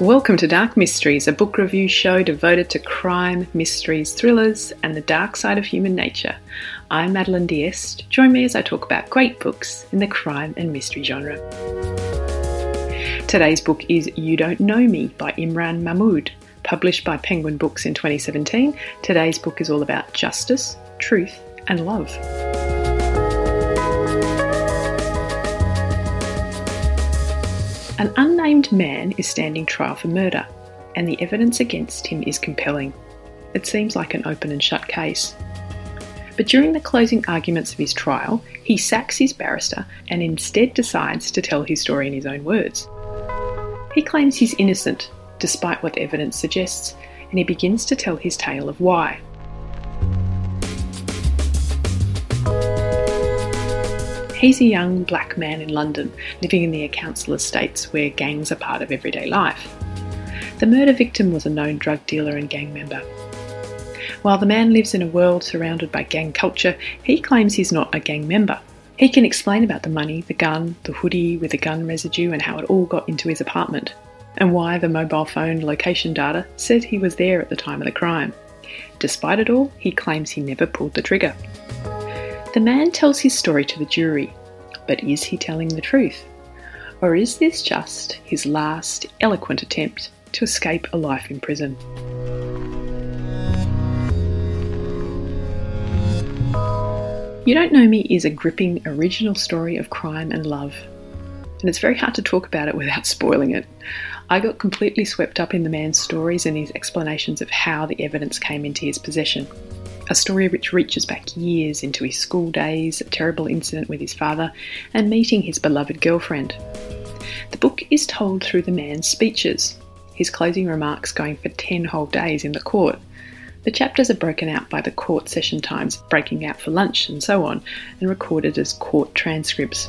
Welcome to Dark Mysteries, a book review show devoted to crime, mysteries, thrillers, and the dark side of human nature. I'm Madeline Diest. Join me as I talk about great books in the crime and mystery genre. Today's book is You Don't Know Me by Imran Mahmood. Published by Penguin Books in 2017, today's book is all about justice, truth, and love. Man is standing trial for murder, and the evidence against him is compelling. It seems like an open and shut case. But during the closing arguments of his trial, he sacks his barrister and instead decides to tell his story in his own words. He claims he's innocent, despite what the evidence suggests, and he begins to tell his tale of why. He's a young black man in London, living in the council estates where gangs are part of everyday life. The murder victim was a known drug dealer and gang member. While the man lives in a world surrounded by gang culture, he claims he's not a gang member. He can explain about the money, the gun, the hoodie with the gun residue, and how it all got into his apartment, and why the mobile phone location data said he was there at the time of the crime. Despite it all, he claims he never pulled the trigger. The man tells his story to the jury, but is he telling the truth? Or is this just his last eloquent attempt to escape a life in prison? You Don't Know Me is a gripping original story of crime and love, and it's very hard to talk about it without spoiling it. I got completely swept up in the man's stories and his explanations of how the evidence came into his possession a story which reaches back years into his school days, a terrible incident with his father, and meeting his beloved girlfriend. The book is told through the man's speeches, his closing remarks going for 10 whole days in the court. The chapters are broken out by the court session times, breaking out for lunch and so on, and recorded as court transcripts.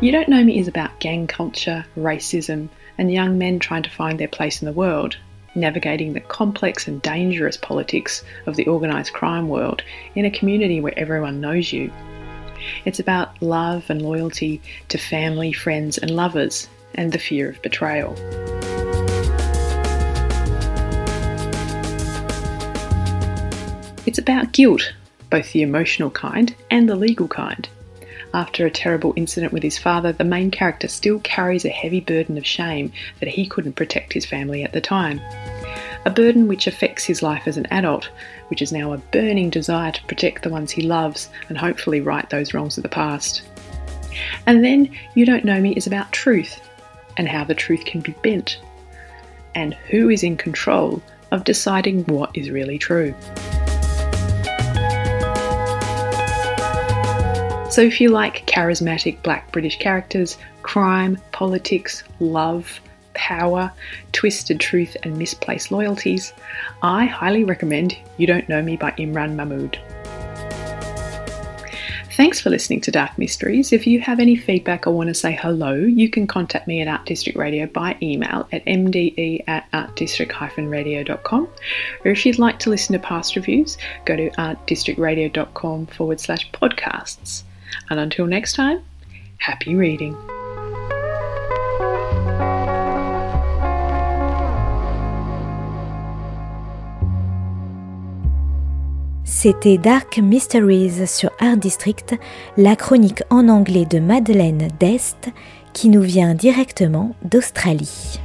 You Don't Know Me is about gang culture, racism, and young men trying to find their place in the world, navigating the complex and dangerous politics of the organised crime world in a community where everyone knows you. It's about love and loyalty to family, friends, and lovers, and the fear of betrayal. It's about guilt, both the emotional kind and the legal kind. After a terrible incident with his father, the main character still carries a heavy burden of shame that he couldn't protect his family at the time. A burden which affects his life as an adult, which is now a burning desire to protect the ones he loves and hopefully right those wrongs of the past. And then You Don't Know Me is about truth and how the truth can be bent, and who is in control of deciding what is really true. So, if you like charismatic black British characters, crime, politics, love, power, twisted truth, and misplaced loyalties, I highly recommend You Don't Know Me by Imran Mahmood. Thanks for listening to Dark Mysteries. If you have any feedback or want to say hello, you can contact me at Art District Radio by email at mde at artdistrict-radio.com. Or if you'd like to listen to past reviews, go to artdistrictradio.com forward slash podcasts. And until next time, happy reading. C'était Dark Mysteries sur Art District, la chronique en anglais de Madeleine Dest qui nous vient directement d'Australie.